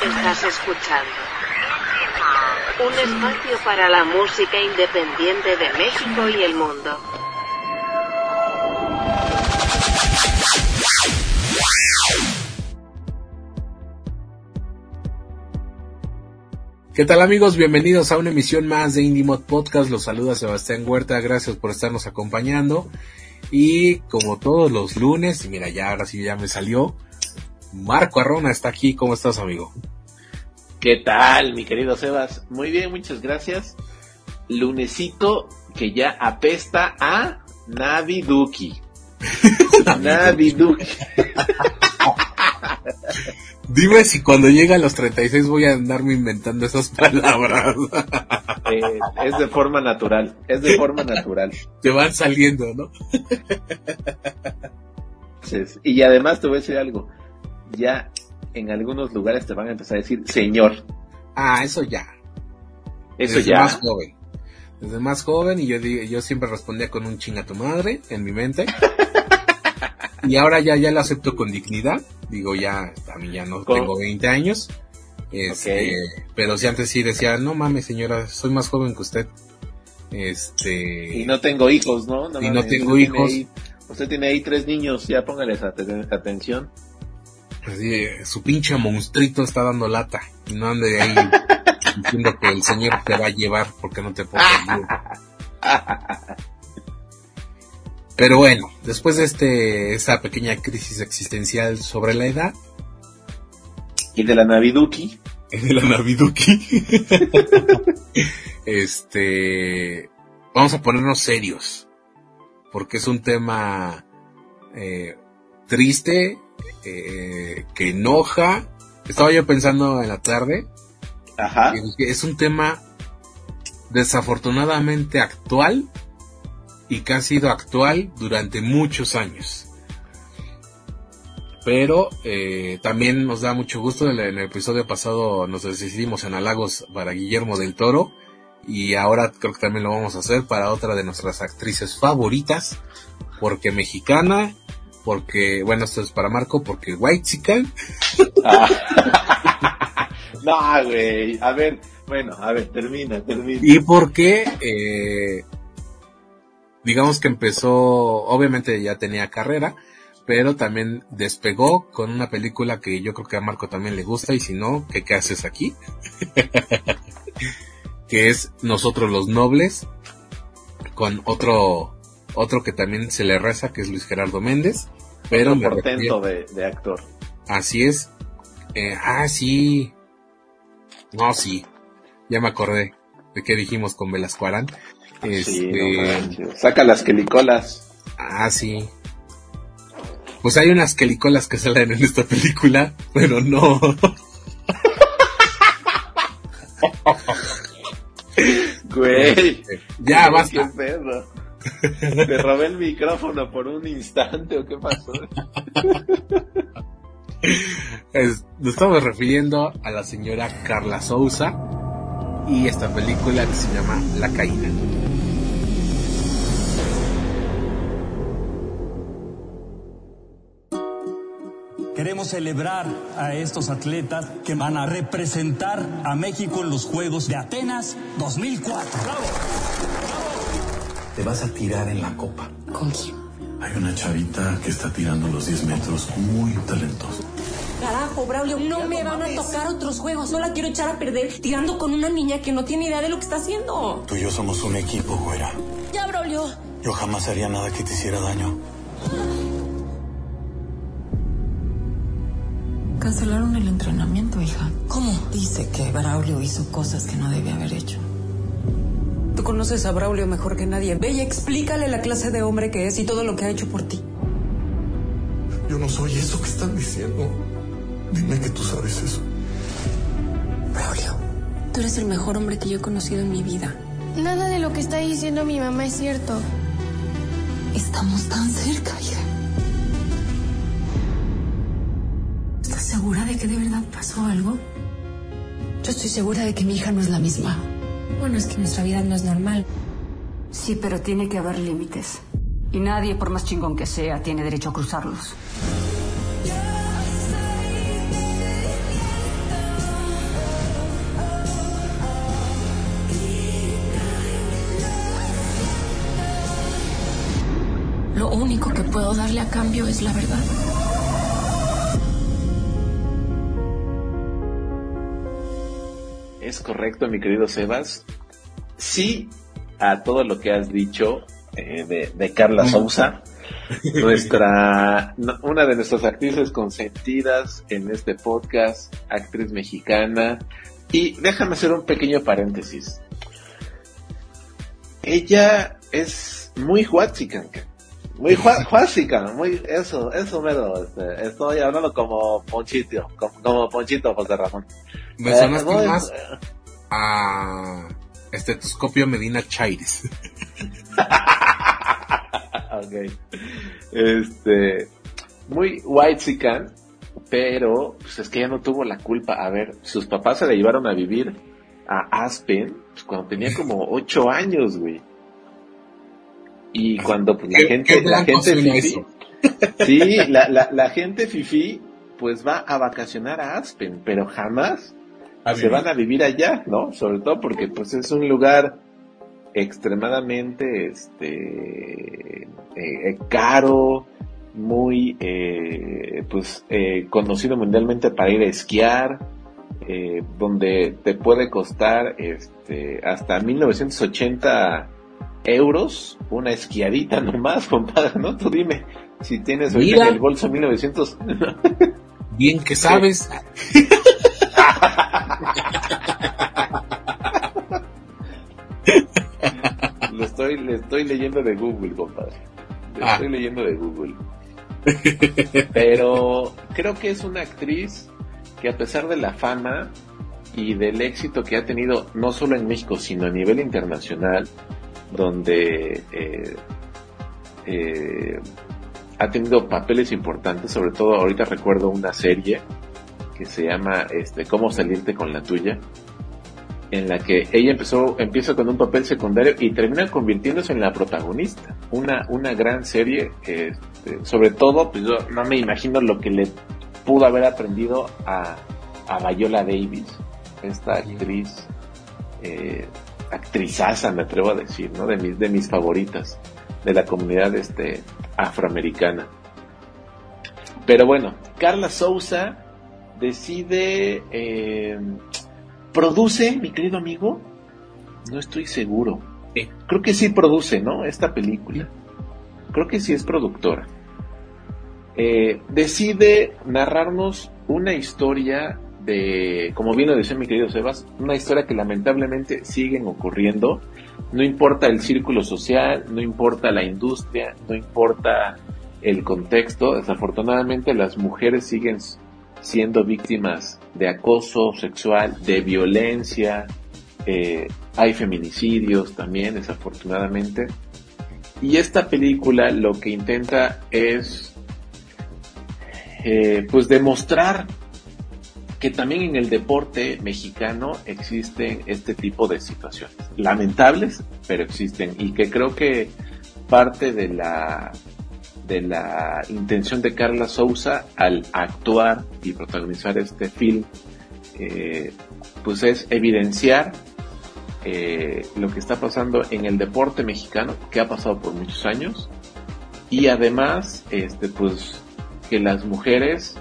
Estás escuchando un espacio para la música independiente de México y el mundo. ¿Qué tal amigos? Bienvenidos a una emisión más de IndieMod Podcast. Los saluda Sebastián Huerta. Gracias por estarnos acompañando. Y como todos los lunes, mira, ya ahora sí ya me salió, Marco Arrona está aquí. ¿Cómo estás, amigo? ¿Qué tal, mi querido Sebas? Muy bien, muchas gracias. Lunesito que ya apesta a Naviduki. Naviduki. Dime si cuando llega a los 36 voy a andarme inventando esas palabras. Eh, es de forma natural, es de forma natural. Te van saliendo, ¿no? y además te voy a decir algo. Ya en algunos lugares te van a empezar a decir señor. Ah, eso ya. Eso Desde ya. más joven. Desde más joven y yo, yo siempre respondía con un chinga tu madre en mi mente. y ahora ya, ya lo acepto con dignidad. Digo, ya, a mí ya no tengo 20 años. Este, pero si antes sí decía, no mames señora, soy más joven que usted. Este, Y no tengo hijos, ¿no? Y no tengo usted tiene hijos. ahí- usted tiene ahí tres niños, ya póngales aten- atención. Así, eh, su pinche monstruito está dando lata. Y no ande ahí diciendo que el señor te va a llevar porque no te bien. Pero bueno, después de este, esa pequeña crisis existencial sobre la edad, Y de la Naviduki. de la Naviduki, este, vamos a ponernos serios, porque es un tema eh, triste, eh, que enoja. Estaba yo pensando en la tarde, Ajá. es un tema desafortunadamente actual y que ha sido actual durante muchos años. Pero eh, también nos da mucho gusto. En el, en el episodio pasado nos decidimos en halagos para Guillermo del Toro. Y ahora creo que también lo vamos a hacer para otra de nuestras actrices favoritas. Porque mexicana. Porque, bueno, esto es para Marco. Porque White Ah. no, güey. A ver, bueno, a ver, termina, termina. Y porque, eh, digamos que empezó, obviamente ya tenía carrera, pero también despegó con una película que yo creo que a Marco también le gusta y si no, ¿qué, qué haces aquí? que es Nosotros los Nobles, con otro, otro que también se le reza, que es Luis Gerardo Méndez, pero me portento de, de actor. así es, Eh, ah, sí, no, sí, ya me acordé de qué dijimos con Velasco Arán. Sí, no Este, manches. Saca las quelicolas. ah, sí. Pues hay unas quelicolas que salen en esta película, pero no. Güey. ya, ¿Qué basta. ¿Te robé el micrófono por un instante o qué pasó? Es- nos estamos refiriendo a la señora Carla Souza y esta película que se llama La Caína. Queremos celebrar a estos atletas que van a representar a México en los Juegos de Atenas 2004. Te vas a tirar en la copa. ¿Con quién? Hay una chavita que está tirando los 10 metros muy talentosa. Carajo, Braulio, no me van a tocar otros juegos. No la quiero echar a perder tirando con una niña que no tiene idea de lo que está haciendo. Tú y yo somos un equipo, güera. Ya, Braulio. Yo jamás haría nada que te hiciera daño. Cancelaron el entrenamiento, hija. ¿Cómo? Dice que Braulio hizo cosas que no debía haber hecho. Conoces a Braulio mejor que nadie. Ve y explícale la clase de hombre que es y todo lo que ha hecho por ti. Yo no soy eso que están diciendo. Dime que tú sabes eso. Braulio, tú eres el mejor hombre que yo he conocido en mi vida. Nada de lo que está diciendo mi mamá es cierto. Estamos tan cerca, hija. ¿Estás segura de que de verdad pasó algo? Yo estoy segura de que mi hija no es la misma. Bueno, es que nuestra vida no es normal. Sí, pero tiene que haber límites. Y nadie, por más chingón que sea, tiene derecho a cruzarlos. Lo único que puedo darle a cambio es la verdad. Es correcto, mi querido Sebas. Sí, a todo lo que has dicho eh, de, de Carla Sousa, nuestra, una de nuestras actrices consentidas en este podcast, actriz mexicana. Y déjame hacer un pequeño paréntesis. Ella es muy huachica, muy huachica, muy, eso, eso mero, este, estoy hablando como Ponchito, como, como Ponchito José Ramón. Me Eh, sonaste más a estetoscopio Medina Chaires. ok. Este, muy white chican, pero pues es que ella no tuvo la culpa. A ver, sus papás se la llevaron a vivir a Aspen pues, cuando tenía como ocho años, güey. Y cuando pues, la ¿Qué- gente, la gente fifí, sí, la, la, la gente fifi, pues va a vacacionar a Aspen, pero jamás se van a vivir allá, ¿no? Sobre todo porque pues es un lugar extremadamente este eh, eh, caro, muy eh, pues eh, conocido mundialmente para ir a esquiar, donde te puede costar este hasta 1980 euros una esquiadita nomás, compadre, ¿no? Tú dime si tienes ahorita Mira. en el bolso 1900 Bien que sabes. Lo estoy, le estoy leyendo de Google, compadre. Le Ah. estoy leyendo de Google. Pero creo que es una actriz que a pesar de la fama y del éxito que ha tenido no solo en México, sino a nivel internacional, donde eh, eh, ha tenido papeles importantes, sobre todo ahorita recuerdo una serie que se llama este Cómo salirte con la tuya, en la que ella empezó, empieza con un papel secundario y termina convirtiéndose en la protagonista. Una, una gran serie, este, sobre todo, pues yo no me imagino lo que le pudo haber aprendido a, a Viola Davis, esta actriz, eh, actrizaza, me atrevo a decir, ¿no? De mis, de mis favoritas, de la comunidad este, afroamericana. Pero bueno, Carla Souza decide eh, ¿Produce, mi querido amigo? No estoy seguro. Eh. Creo que sí produce, ¿no? Esta película. Creo que sí es productora. Eh, decide narrarnos una historia como bien lo decía mi querido Sebas, una historia que lamentablemente siguen ocurriendo. No importa el círculo social, no importa la industria, no importa el contexto. Desafortunadamente las mujeres siguen siendo víctimas de acoso sexual, de violencia, eh, hay feminicidios también, desafortunadamente. Y esta película lo que intenta es, eh, pues, demostrar que también en el deporte mexicano existen este tipo de situaciones. Lamentables, pero existen. Y que creo que parte de la de la intención de Carla Souza al actuar y protagonizar este film, eh, pues es evidenciar eh, lo que está pasando en el deporte mexicano, que ha pasado por muchos años, y además, este, pues, que las mujeres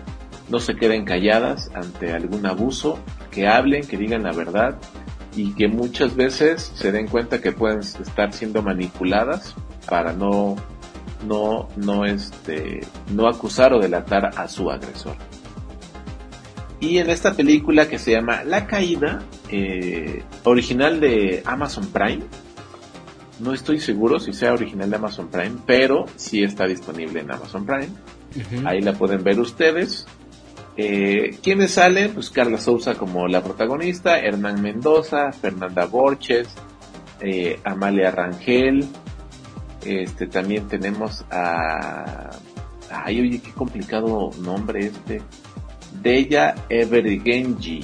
no se queden calladas ante algún abuso, que hablen, que digan la verdad, y que muchas veces se den cuenta que pueden estar siendo manipuladas para no no, no, este, no acusar o delatar a su agresor. Y en esta película que se llama La Caída, eh, original de Amazon Prime, no estoy seguro si sea original de Amazon Prime, pero sí está disponible en Amazon Prime. Ahí la pueden ver ustedes. Eh, ¿Quiénes salen? Pues Carla Souza como la protagonista, Hernán Mendoza, Fernanda Borches, eh, Amalia Rangel, este también tenemos a ay oye qué complicado nombre este Deya Evergenji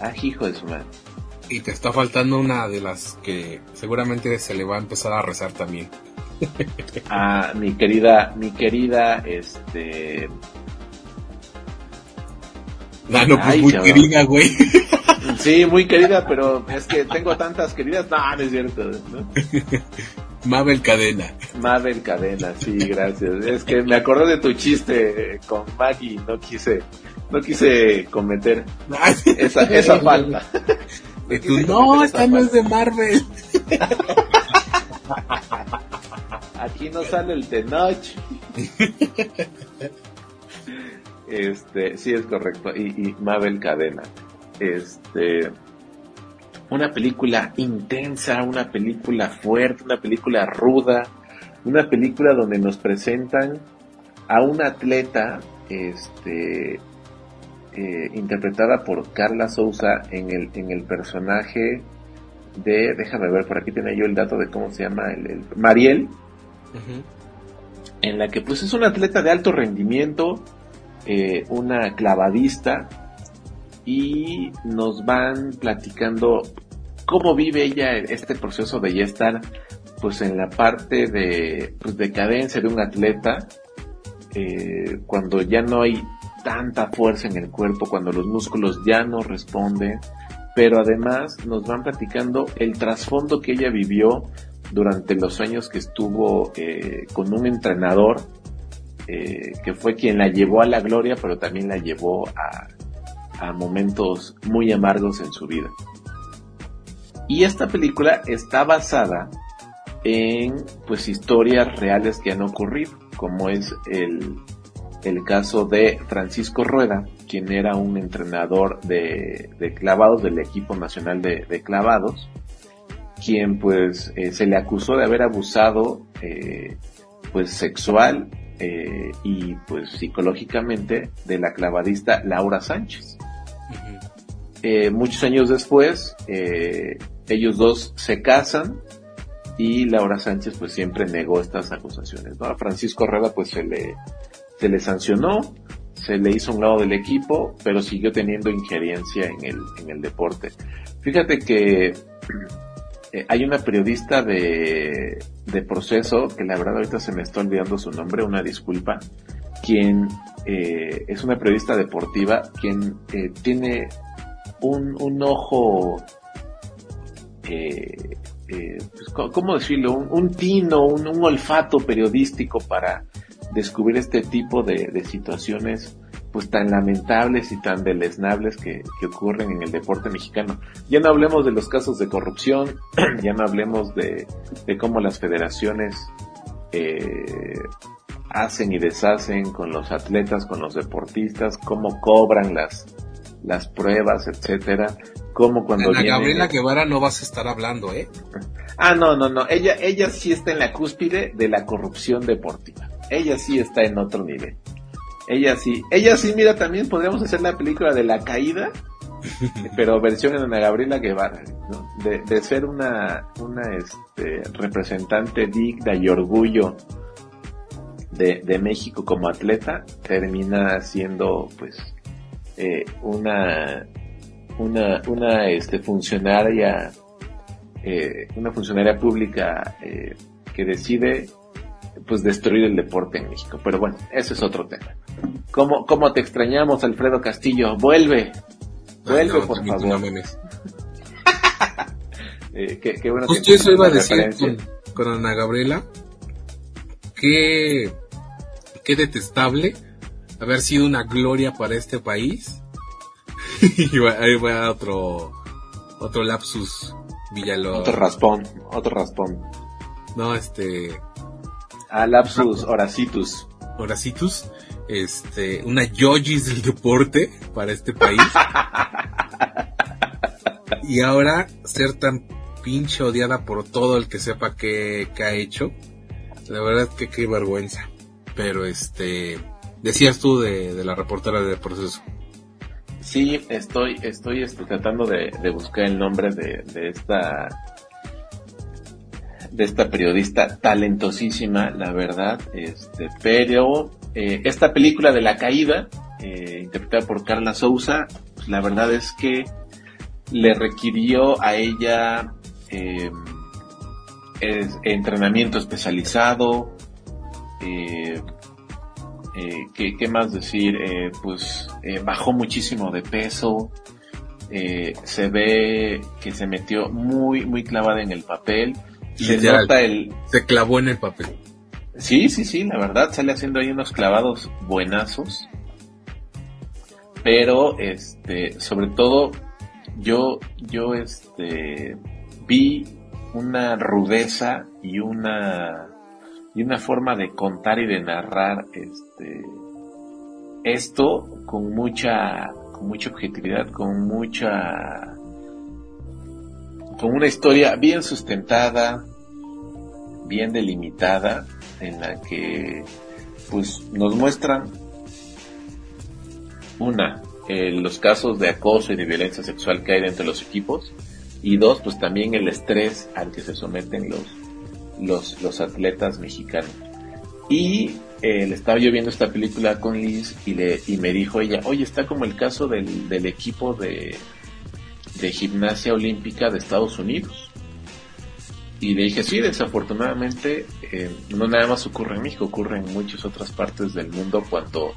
ah hijo de su madre Y te está faltando una de las que seguramente se le va a empezar a rezar también. a mi querida mi querida este No, no, pues Ay, muy cabrón. querida, güey. sí muy querida pero es que tengo tantas queridas no no es cierto ¿no? Mabel Cadena. Mabel Cadena, sí, gracias. Es que me acordé de tu chiste con Maggie, no quise, no quise cometer esa, esa falta. Y tú, no, esta no es de Marvel. Aquí no sale el Tenoch. Este, sí es correcto. Y, y Mabel Cadena. Este, una película intensa, una película fuerte, una película ruda, una película donde nos presentan a una atleta, este, eh, interpretada por Carla Souza en el, en el personaje de, déjame ver, por aquí tenía yo el dato de cómo se llama, el, Mariel, en la que pues es una atleta de alto rendimiento, eh, una clavadista, y nos van platicando cómo vive ella este proceso de ya estar pues en la parte de pues, decadencia de un atleta eh, cuando ya no hay tanta fuerza en el cuerpo cuando los músculos ya no responden pero además nos van platicando el trasfondo que ella vivió durante los años que estuvo eh, con un entrenador eh, que fue quien la llevó a la gloria pero también la llevó a, momentos muy amargos en su vida. Y esta película está basada en pues historias reales que han ocurrido, como es el, el caso de Francisco Rueda, quien era un entrenador de, de clavados del equipo nacional de, de clavados, quien pues eh, se le acusó de haber abusado eh, pues sexual eh, y pues psicológicamente de la clavadista Laura Sánchez. Eh, muchos años después, eh, ellos dos se casan y Laura Sánchez pues siempre negó estas acusaciones. ¿no? A Francisco Herrera pues se le, se le sancionó, se le hizo un lado del equipo, pero siguió teniendo injerencia en el, en el deporte. Fíjate que eh, hay una periodista de, de proceso, que la verdad ahorita se me está olvidando su nombre, una disculpa, quien eh, es una periodista deportiva, quien eh, tiene un, un ojo, eh, eh, pues, ¿cómo decirlo? Un, tino, un, olfato periodístico para descubrir este tipo de, de, situaciones pues tan lamentables y tan deleznables que, que, ocurren en el deporte mexicano. Ya no hablemos de los casos de corrupción, ya no hablemos de, de cómo las federaciones eh, hacen y deshacen con los atletas, con los deportistas, cómo cobran las, las pruebas, etcétera, como cuando Ana Gabriela Guevara no vas a estar hablando, ¿eh? Ah, no, no, no, ella, ella sí está en la cúspide de la corrupción deportiva. Ella sí está en otro nivel. Ella sí, ella sí, mira, también podríamos hacer la película de la caída, pero versión en Ana Gabriela Guevara, ¿no? de, de, ser una, una este, representante digna y orgullo de, de México como atleta, termina siendo, pues, eh, una, una, una este, funcionaria, eh, una funcionaria pública eh, que decide pues destruir el deporte en México. Pero bueno, ese es otro tema. ¿Cómo, cómo te extrañamos, Alfredo Castillo? Vuelve. Vuelve, Ay, no, por favor. Eh, qué, qué bueno Justo que eso iba a decir referencia. con, con Ana Gabriela. Qué, qué detestable haber sido una gloria para este país. y va- ahí va otro, otro lapsus Villalobos. Otro raspón, otro raspón. No, este, Ah, lapsus horacitus. Horacitus, este, una yogis del deporte para este país. y ahora ser tan pinche odiada por todo el que sepa que, que ha hecho. La verdad que qué vergüenza. Pero este, decías tú de, de la reportera de proceso. Sí, estoy, estoy este, tratando de, de buscar el nombre de, de esta de esta periodista talentosísima, la verdad, este, pero eh, esta película de la caída, eh, interpretada por Carla Souza, pues, la verdad es que le requirió a ella eh, es- entrenamiento especializado, eh, eh, ¿qué, qué más decir? Eh, pues eh, bajó muchísimo de peso, eh, se ve que se metió muy, muy clavada en el papel. Se Literal. nota el... Se clavó en el papel. Sí, sí, sí, la verdad, sale haciendo ahí unos clavados buenazos. Pero, este, sobre todo, yo, yo, este, vi una rudeza y una, y una forma de contar y de narrar, este, esto con mucha, con mucha objetividad, con mucha, con una historia bien sustentada, bien delimitada, en la que pues nos muestran una eh, los casos de acoso y de violencia sexual que hay dentro de los equipos y dos pues también el estrés al que se someten los los, los atletas mexicanos. Y eh, le estaba yo viendo esta película con Liz y le y me dijo ella oye está como el caso del, del equipo de de gimnasia olímpica de Estados Unidos. Y le dije, sí, desafortunadamente, eh, no nada más ocurre en México, ocurre en muchas otras partes del mundo cuando,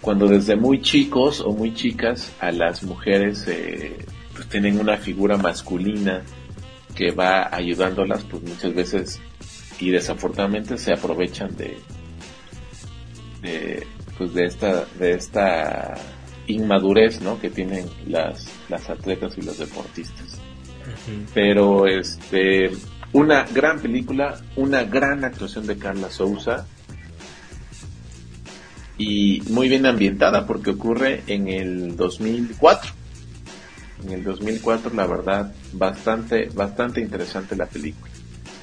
cuando desde muy chicos o muy chicas a las mujeres eh, pues tienen una figura masculina que va ayudándolas, pues muchas veces y desafortunadamente se aprovechan de, de, pues de esta, de esta inmadurez, ¿no? Que tienen las, las atletas y los deportistas. Pero este, una gran película, una gran actuación de Carla Souza y muy bien ambientada porque ocurre en el 2004. En el 2004, la verdad, bastante, bastante interesante la película.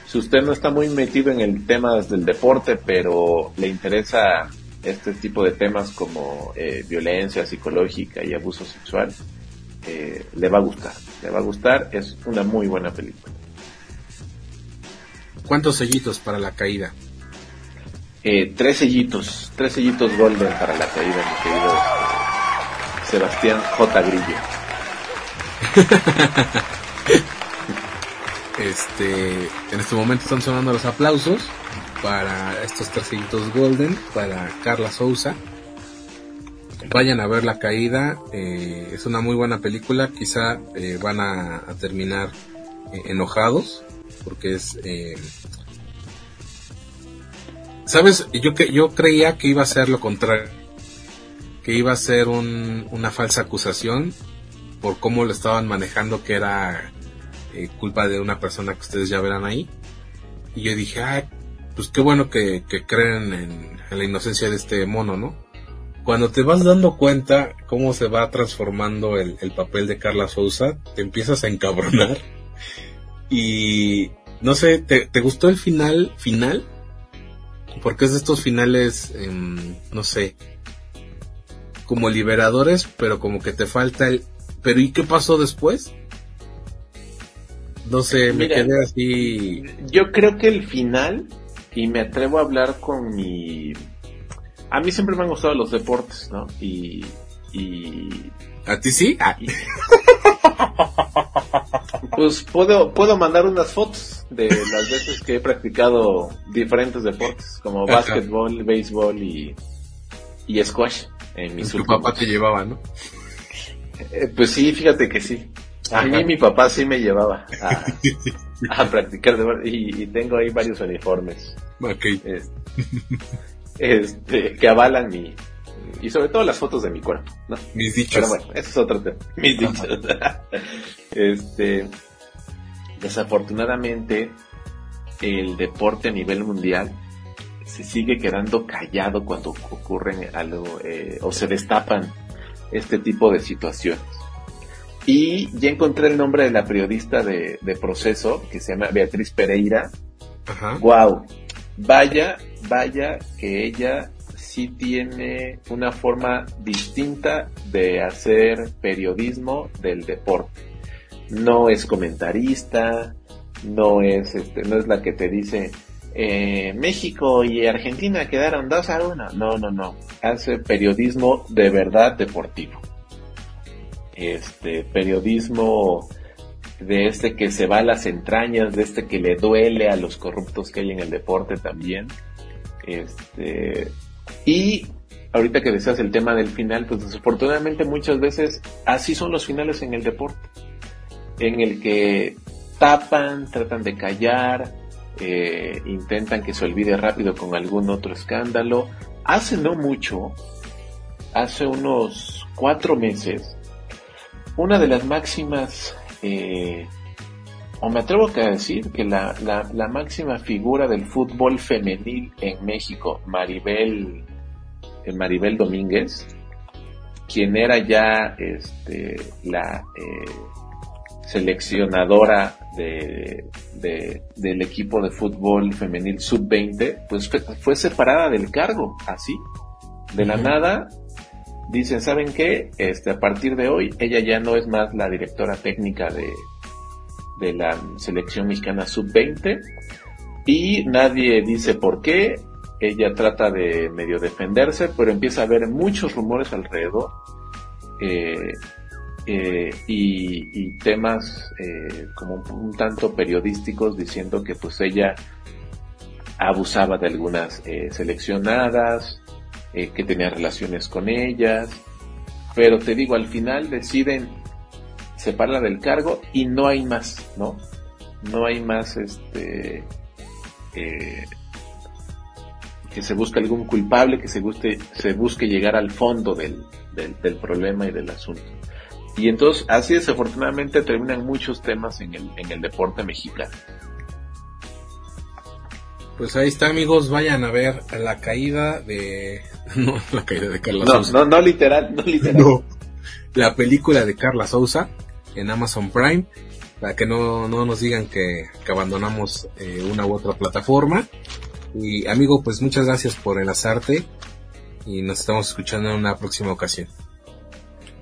Si usted no está muy metido en el tema del deporte, pero le interesa este tipo de temas como eh, violencia psicológica y abuso sexual, eh, le va a gustar. Le va a gustar, es una muy buena película. ¿Cuántos sellitos para la caída? Eh, tres sellitos, tres sellitos golden para la caída, mi querido Sebastián J. Grillo. Este, en este momento están sonando los aplausos para estos tres sellitos golden para Carla Souza. Vayan a ver la caída, eh, es una muy buena película, quizá eh, van a, terminar eh, enojados porque es sabes yo que yo creía que iba a ser lo contrario que iba a ser un, una falsa acusación por cómo lo estaban manejando que era culpa de una persona que ustedes ya verán ahí y yo dije ah pues qué bueno que, que creen en, en la inocencia de este mono no cuando te vas dando cuenta cómo se va transformando el, el papel de Carla Souza te empiezas a encabronar y no sé, ¿te, te gustó el final final? Porque es de estos finales, em, no sé, como liberadores, pero como que te falta el... Pero ¿y qué pasó después? No sé, me Mira, quedé así... Yo creo que el final, y me atrevo a hablar con mi... A mí siempre me han gustado los deportes, ¿no? Y... y ¿A ti sí? Ah, pues puedo, puedo mandar unas fotos de las veces que he practicado diferentes deportes, como Ajá. básquetbol, béisbol y, y squash. En mis tu últimos- papá te llevaba, ¿no? Eh, pues sí, fíjate que sí. A mí mi papá sí me llevaba a, a practicar deporte y, y tengo ahí varios uniformes Ok. es- este, que avalan mi... Y sobre todo las fotos de mi cuerpo, ¿no? Mis dichos. Pero bueno, eso es otro tema. Mis dichos. este, desafortunadamente, el deporte a nivel mundial se sigue quedando callado cuando ocurren algo eh, o se destapan este tipo de situaciones. Y ya encontré el nombre de la periodista de, de proceso que se llama Beatriz Pereira. Ajá. Wow, vaya, vaya que ella sí tiene una forma distinta de hacer periodismo del deporte. No es comentarista, no es este, no es la que te dice eh, México y Argentina quedaron 2 a 1. No, no, no. Hace periodismo de verdad deportivo. Este, periodismo de este que se va a las entrañas, de este que le duele a los corruptos que hay en el deporte también. Este, y ahorita que decías el tema del final, pues desafortunadamente muchas veces así son los finales en el deporte, en el que tapan, tratan de callar, eh, intentan que se olvide rápido con algún otro escándalo. Hace no mucho, hace unos cuatro meses, una de las máximas, eh, o me atrevo a decir que la, la, máxima figura del fútbol femenil en México, Maribel, eh, Maribel Domínguez, quien era ya este, la seleccionadora de, del equipo de fútbol femenil sub-20, pues fue, separada del cargo, así. De la nada, dicen, ¿saben qué? Este, a partir de hoy, ella ya no es más la directora técnica de, de la selección mexicana sub-20 y nadie dice por qué. Ella trata de medio defenderse, pero empieza a haber muchos rumores alrededor. Eh, eh, y, temas eh, como un, tanto periodísticos diciendo que pues ella abusaba de algunas eh, que tenía relaciones con ellas, pero te digo, al final deciden separarla del cargo y no hay más, ¿no? No hay más, este, que se busque algún culpable, que se, guste, se busque llegar al fondo del, del problema y del asunto. Y entonces, así desafortunadamente terminan muchos temas en el, en el deporte mexicano. Pues ahí está, amigos, vayan a ver la caída de... No, la caída de Carla no, No, no literal, no literal. No, la película de Carla Sousa en Amazon Prime, para que no, no nos digan que, que abandonamos eh, una u otra plataforma. Y amigo, pues muchas gracias por enlazarte y nos estamos escuchando en una próxima ocasión.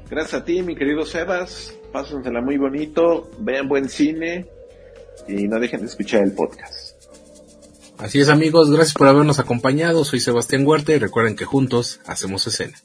Gracias a ti, mi querido Sebas. Pásensela muy bonito, vean buen cine y no dejen de escuchar el podcast. Así es amigos, gracias por habernos acompañado. Soy Sebastián Huerta y recuerden que juntos hacemos escena.